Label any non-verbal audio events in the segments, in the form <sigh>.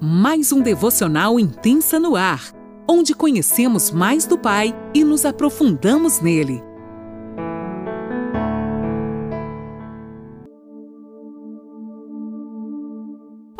mais um devocional intensa no ar, onde conhecemos mais do Pai e nos aprofundamos nele.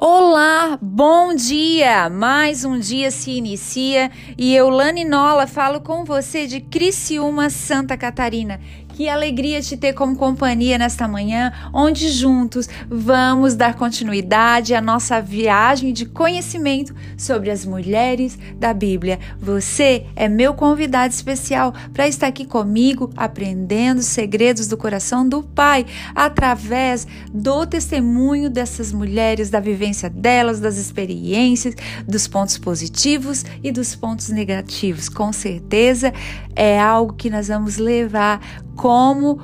Olá, bom dia! Mais um dia se inicia e eu, Lani Nola, falo com você de Criciúma, Santa Catarina. Que alegria te ter como companhia nesta manhã, onde juntos vamos dar continuidade à nossa viagem de conhecimento sobre as mulheres da Bíblia. Você é meu convidado especial para estar aqui comigo, aprendendo segredos do coração do Pai, através do testemunho dessas mulheres, da vivência delas, das experiências, dos pontos positivos e dos pontos negativos. Com certeza é algo que nós vamos levar como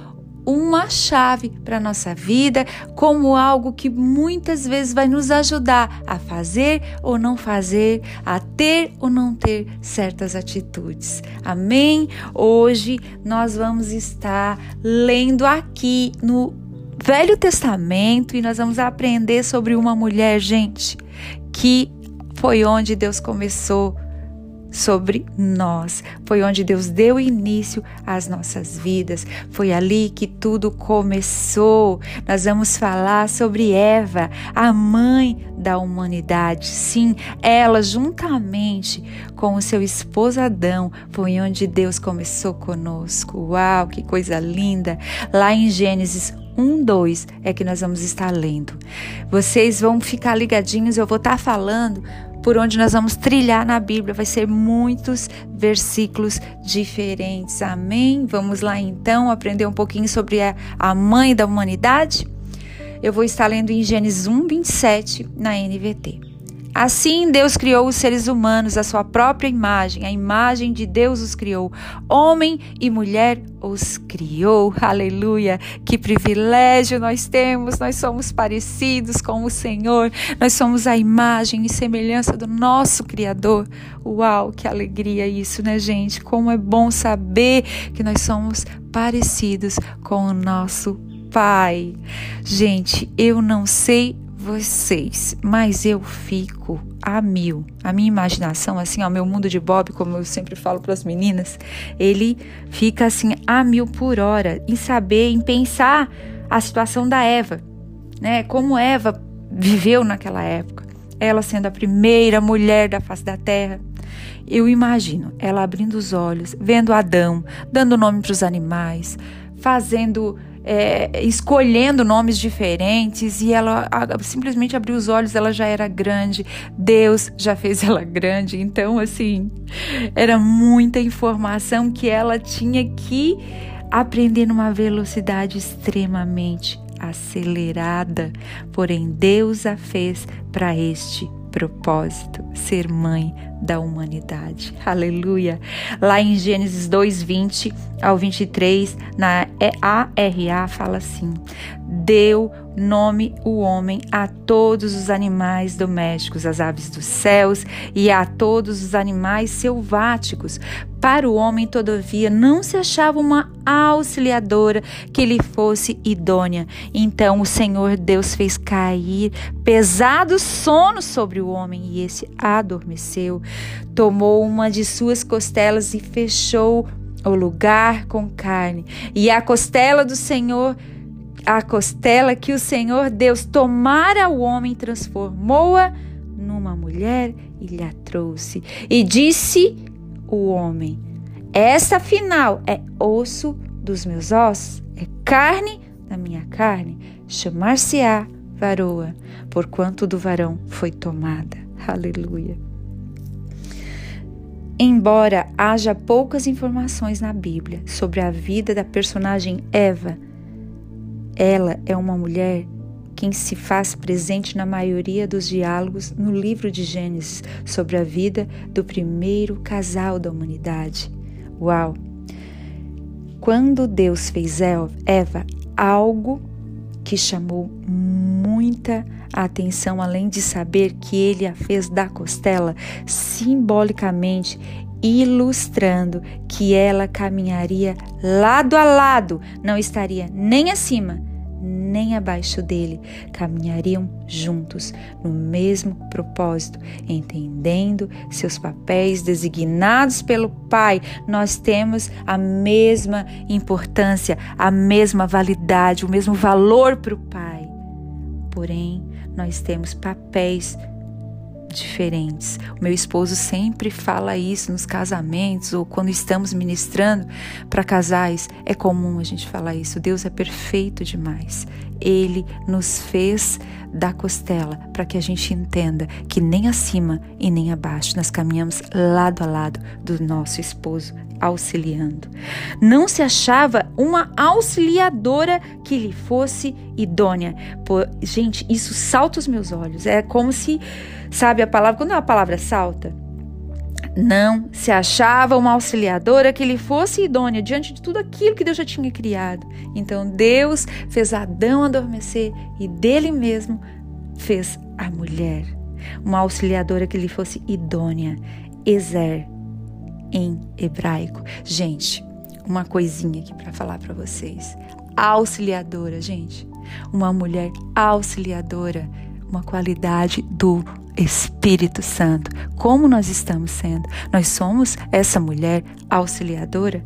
uma chave para a nossa vida, como algo que muitas vezes vai nos ajudar a fazer ou não fazer, a ter ou não ter certas atitudes. Amém? Hoje nós vamos estar lendo aqui no Velho Testamento e nós vamos aprender sobre uma mulher, gente, que foi onde Deus começou sobre nós. Foi onde Deus deu início às nossas vidas. Foi ali que tudo começou. Nós vamos falar sobre Eva, a mãe da humanidade. Sim, ela, juntamente com o seu esposo Adão, foi onde Deus começou conosco. Uau, que coisa linda! Lá em Gênesis 1, 2 é que nós vamos estar lendo. Vocês vão ficar ligadinhos, eu vou estar falando por onde nós vamos trilhar na Bíblia. Vai ser muitos versículos diferentes. Amém? Vamos lá então aprender um pouquinho sobre a, mãe da humanidade? Eu vou estar lendo em Gênesis 1, 27 na NVT. Assim Deus criou os seres humanos à sua própria imagem, a imagem de Deus os criou. Homem e mulher os criou. <laughs> Aleluia! Que privilégio nós temos, nós somos parecidos com o Senhor, nós somos a imagem e semelhança do nosso Criador. Uau, que alegria isso, né, gente? Como é bom saber que nós somos parecidos com o nosso Pai. Gente, eu não sei vocês, mas eu fico a mil. A minha imaginação, assim, ó, meu mundo de Bob, como eu sempre falo para as meninas, ele fica assim a mil por hora em saber, em pensar a situação da Eva, né? Como Eva viveu naquela época, ela sendo a primeira mulher da face da terra. Eu imagino ela abrindo os olhos, vendo Adão, dando nome para os animais, fazendo é, escolhendo nomes diferentes e ela a, simplesmente abriu os olhos, ela já era grande, Deus já fez ela grande. Então, assim, era muita informação que ela tinha que aprender numa velocidade extremamente acelerada. Porém, Deus a fez para este propósito, ser mãe da humanidade. Aleluia. Lá em Gênesis 2, 20 ao 23, na ARA, fala assim: Deu nome o homem a todos os animais domésticos, as aves dos céus e a todos os animais selváticos. Para o homem, todavia, não se achava uma auxiliadora que lhe fosse idônea. Então o Senhor Deus fez cair pesado sono sobre o homem e esse adormeceu. Tomou uma de suas costelas e fechou o lugar com carne. E a costela do Senhor a costela que o Senhor Deus tomara o homem, transformou-a numa mulher e lhe a trouxe. E disse o homem: Esta afinal é osso dos meus ossos, é carne da minha carne, chamar-se-á varoa, porquanto do varão foi tomada. Aleluia. Embora haja poucas informações na Bíblia sobre a vida da personagem Eva, ela é uma mulher quem se faz presente na maioria dos diálogos no livro de Gênesis sobre a vida do primeiro casal da humanidade. Uau! Quando Deus fez Eva, algo que chamou muita atenção, além de saber que ele a fez da costela, simbolicamente ilustrando que ela caminharia lado a lado, não estaria nem acima nem abaixo dele, caminhariam juntos no mesmo propósito, entendendo seus papéis designados pelo Pai. Nós temos a mesma importância, a mesma validade, o mesmo valor para o Pai. Porém, nós temos papéis diferentes. O meu esposo sempre fala isso nos casamentos ou quando estamos ministrando para casais. É comum a gente falar isso. Deus é perfeito demais. Ele nos fez da costela para que a gente entenda que nem acima e nem abaixo nós caminhamos lado a lado do nosso esposo auxiliando. Não se achava uma auxiliadora que lhe fosse idônea. Pô, gente, isso salta os meus olhos. É como se Sabe a palavra? Quando a palavra salta, não se achava uma auxiliadora que lhe fosse idônea diante de tudo aquilo que Deus já tinha criado. Então Deus fez Adão adormecer e dele mesmo fez a mulher, uma auxiliadora que lhe fosse idônea, Ezer em hebraico. Gente, uma coisinha aqui para falar para vocês. Auxiliadora, gente. Uma mulher auxiliadora, uma qualidade do Espírito Santo, como nós estamos sendo? Nós somos essa mulher auxiliadora?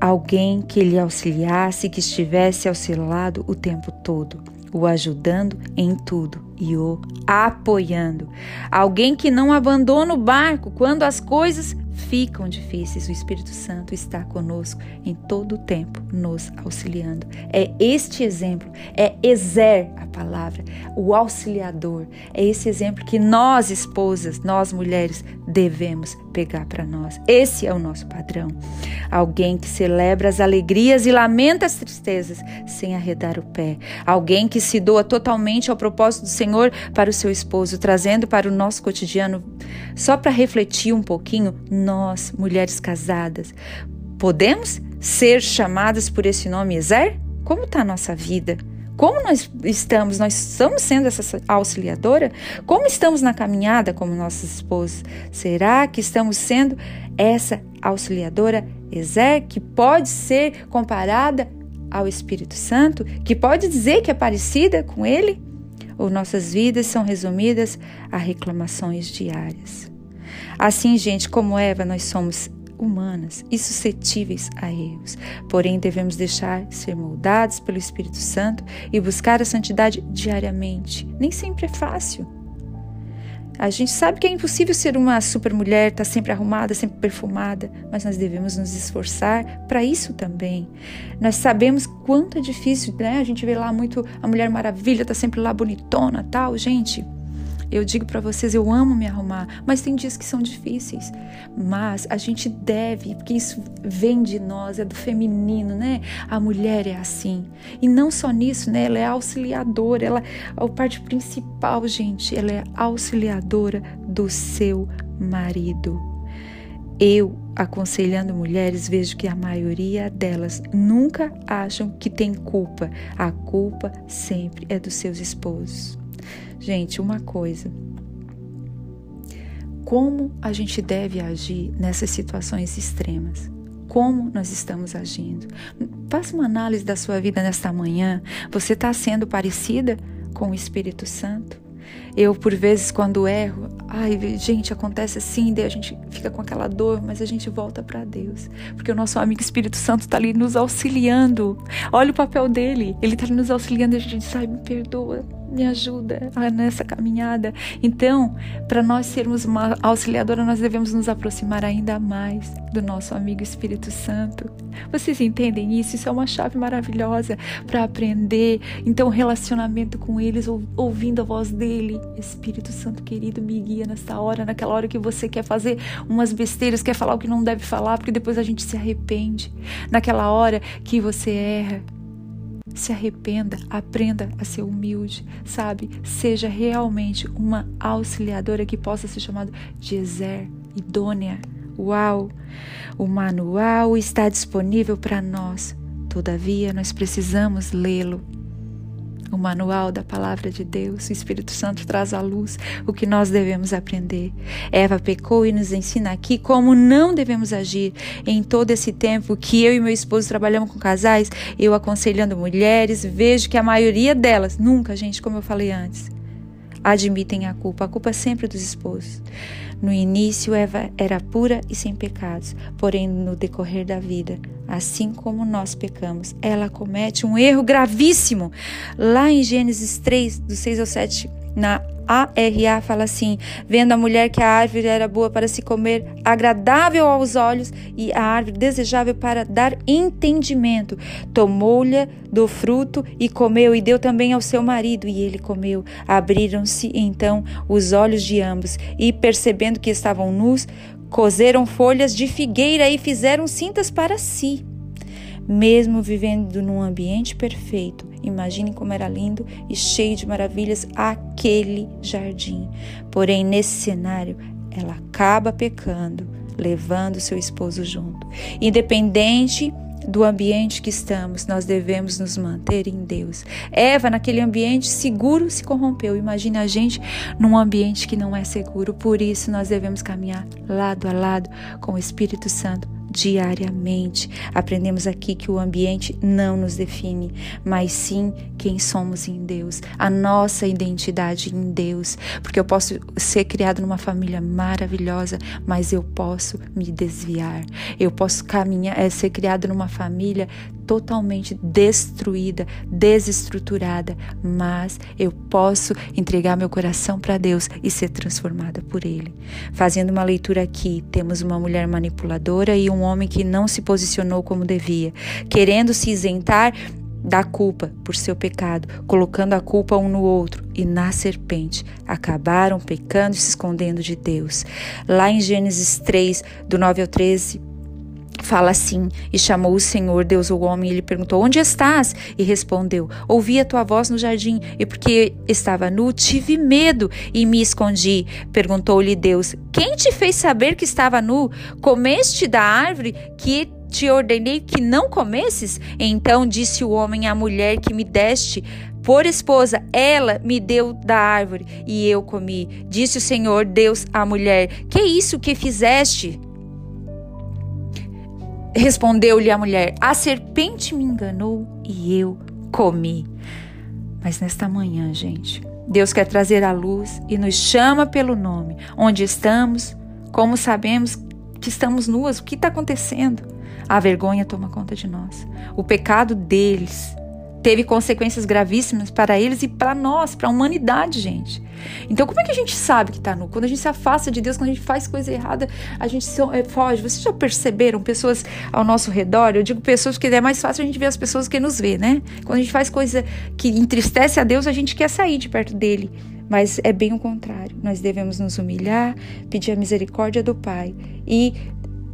Alguém que lhe auxiliasse, que estivesse ao seu lado o tempo todo, o ajudando em tudo e o apoiando. Alguém que não abandona o barco quando as coisas ficam difíceis, o Espírito Santo está conosco em todo o tempo, nos auxiliando. É este exemplo, é Ezer a palavra, o auxiliador. É esse exemplo que nós, esposas, nós mulheres, devemos pegar para nós. Esse é o nosso padrão. Alguém que celebra as alegrias e lamenta as tristezas sem arredar o pé. Alguém que se doa totalmente ao propósito do Senhor para o seu esposo, trazendo para o nosso cotidiano, só para refletir um pouquinho, nós, mulheres casadas, podemos ser chamadas por esse nome Ezer? Como está a nossa vida? Como nós estamos? Nós estamos sendo essa auxiliadora? Como estamos na caminhada como nossos esposos? Será que estamos sendo essa auxiliadora Ezer, que pode ser comparada ao Espírito Santo, que pode dizer que é parecida com ele? Ou nossas vidas são resumidas a reclamações diárias? Assim, gente, como Eva, nós somos humanas e suscetíveis a erros. Porém, devemos deixar ser moldados pelo Espírito Santo e buscar a santidade diariamente. Nem sempre é fácil. A gente sabe que é impossível ser uma super mulher, estar tá sempre arrumada, sempre perfumada, mas nós devemos nos esforçar para isso também. Nós sabemos quanto é difícil, né? A gente vê lá muito a Mulher Maravilha, tá sempre lá bonitona, tal, gente. Eu digo para vocês, eu amo me arrumar, mas tem dias que são difíceis. Mas a gente deve, porque isso vem de nós, é do feminino, né? A mulher é assim. E não só nisso, né? Ela é auxiliadora, ela é a parte principal, gente, ela é auxiliadora do seu marido. Eu, aconselhando mulheres, vejo que a maioria delas nunca acham que tem culpa. A culpa sempre é dos seus esposos. Gente, uma coisa. Como a gente deve agir nessas situações extremas? Como nós estamos agindo? Faça uma análise da sua vida nesta manhã. Você está sendo parecida com o Espírito Santo? Eu, por vezes, quando erro, ai, gente, acontece assim, daí a gente fica com aquela dor, mas a gente volta para Deus, porque o nosso amigo Espírito Santo está ali nos auxiliando. Olha o papel dele, ele está nos auxiliando e a gente diz, ai, me perdoa, me ajuda nessa caminhada. Então, para nós sermos uma auxiliadora, nós devemos nos aproximar ainda mais do nosso amigo Espírito Santo. Vocês entendem isso? Isso é uma chave maravilhosa para aprender. Então, relacionamento com eles, ouvindo a voz dele. Espírito Santo querido, me guia nessa hora, naquela hora que você quer fazer umas besteiras, quer falar o que não deve falar, porque depois a gente se arrepende. Naquela hora que você erra, se arrependa, aprenda a ser humilde, sabe? Seja realmente uma auxiliadora que possa ser chamada de Ezer, idônea. Uau! O manual está disponível para nós, todavia nós precisamos lê-lo. O manual da palavra de Deus. O Espírito Santo traz à luz o que nós devemos aprender. Eva pecou e nos ensina aqui como não devemos agir. Em todo esse tempo que eu e meu esposo trabalhamos com casais, eu aconselhando mulheres, vejo que a maioria delas, nunca, gente, como eu falei antes, admitem a culpa. A culpa é sempre dos esposos. No início, Eva era pura e sem pecados, porém, no decorrer da vida, assim como nós pecamos, ela comete um erro gravíssimo. Lá em Gênesis 3, do 6 ao 7, na ARA fala assim: vendo a mulher que a árvore era boa para se comer, agradável aos olhos e a árvore desejável para dar entendimento, tomou-lhe do fruto e comeu, e deu também ao seu marido, e ele comeu. Abriram-se então os olhos de ambos, e percebendo que estavam nus, coseram folhas de figueira e fizeram cintas para si. Mesmo vivendo num ambiente perfeito, Imaginem como era lindo e cheio de maravilhas aquele jardim. Porém, nesse cenário, ela acaba pecando, levando seu esposo junto. Independente do ambiente que estamos, nós devemos nos manter em Deus. Eva, naquele ambiente seguro, se corrompeu. Imagine a gente num ambiente que não é seguro. Por isso, nós devemos caminhar lado a lado com o Espírito Santo diariamente. Aprendemos aqui que o ambiente não nos define, mas sim quem somos em Deus, a nossa identidade em Deus. Porque eu posso ser criado numa família maravilhosa, mas eu posso me desviar. Eu posso caminhar, é, ser criado numa família totalmente destruída, desestruturada, mas eu posso entregar meu coração para Deus e ser transformada por Ele. Fazendo uma leitura aqui, temos uma mulher manipuladora e um homem que não se posicionou como devia, querendo se isentar da culpa por seu pecado, colocando a culpa um no outro e na serpente, acabaram pecando e se escondendo de Deus. Lá em Gênesis 3, do 9 ao 13, fala assim: E chamou o Senhor Deus o homem e lhe perguntou: Onde estás? E respondeu: Ouvi a tua voz no jardim, e porque estava nu, tive medo e me escondi. Perguntou-lhe Deus: Quem te fez saber que estava nu? Comeste da árvore que te ordenei que não comesses? Então disse o homem à mulher que me deste por esposa, ela me deu da árvore e eu comi. Disse o Senhor Deus à mulher: Que é isso que fizeste? Respondeu-lhe a mulher: A serpente me enganou e eu comi. Mas nesta manhã, gente, Deus quer trazer a luz e nos chama pelo nome. Onde estamos? Como sabemos que estamos nuas? O que está acontecendo? A vergonha toma conta de nós. O pecado deles teve consequências gravíssimas para eles e para nós, para a humanidade, gente. Então, como é que a gente sabe que está nu? Quando a gente se afasta de Deus, quando a gente faz coisa errada, a gente eh, foge. Vocês já perceberam pessoas ao nosso redor? Eu digo pessoas porque é mais fácil a gente ver as pessoas que nos vê, né? Quando a gente faz coisa que entristece a Deus, a gente quer sair de perto dele. Mas é bem o contrário. Nós devemos nos humilhar, pedir a misericórdia do Pai e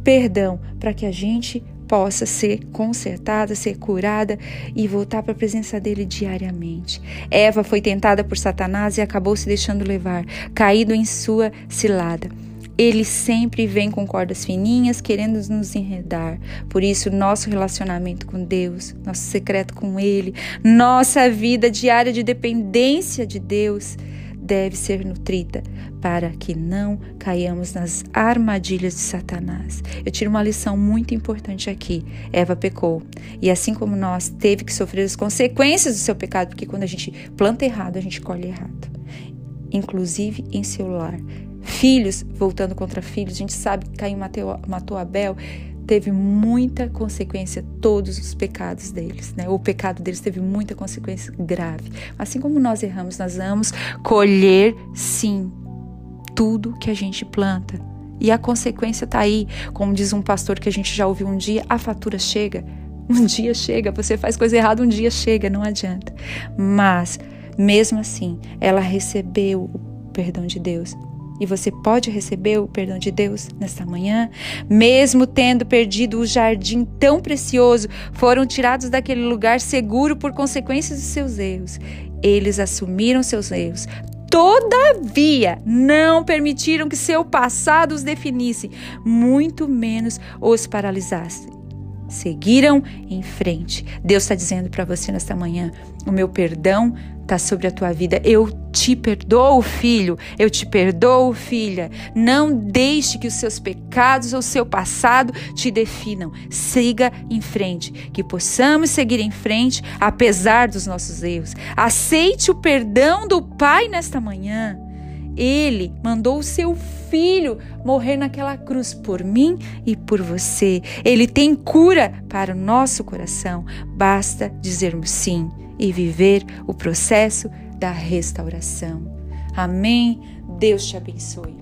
perdão para que a gente possa ser consertada, ser curada e voltar para a presença dele diariamente. Eva foi tentada por Satanás e acabou se deixando levar, caído em sua cilada. Ele sempre vem com cordas fininhas, querendo nos enredar. Por isso, nosso relacionamento com Deus, nosso secreto com Ele, nossa vida diária de dependência de Deus deve ser nutrida para que não caiamos nas armadilhas de Satanás. Eu tiro uma lição muito importante aqui. Eva pecou e assim como nós teve que sofrer as consequências do seu pecado, porque quando a gente planta errado, a gente colhe errado. Inclusive em seu lar. Filhos voltando contra filhos, a gente sabe que Caim matou, Abel teve muita consequência todos os pecados deles, né? O pecado deles teve muita consequência grave. Assim como nós erramos, nós vamos colher sim tudo que a gente planta. E a consequência está aí, como diz um pastor que a gente já ouviu um dia, a fatura chega. <laughs> Um dia chega, você faz coisa errada, um dia chega, não adianta. Mas, mesmo assim, ela recebeu o perdão de Deus, e você pode receber o perdão de Deus nesta manhã, mesmo tendo perdido o jardim tão precioso, foram tirados daquele lugar seguro por consequências de seus erros. Eles assumiram seus erros, Todavia, não permitiram que seu passado os definisse, muito menos os paralisasse. Seguiram em frente. Deus está dizendo para você nesta manhã: o meu perdão está sobre a tua vida. Eu te perdoo, filho. Eu te perdoo, filha. Não deixe que os seus pecados ou o seu passado te definam. Siga em frente. Que possamos seguir em frente apesar dos nossos erros. Aceite o perdão do Pai nesta manhã. Ele mandou o seu filho morrer naquela cruz por mim e por você. Ele tem cura para o nosso coração. Basta dizermos sim e viver o processo da restauração. Amém. Deus te abençoe.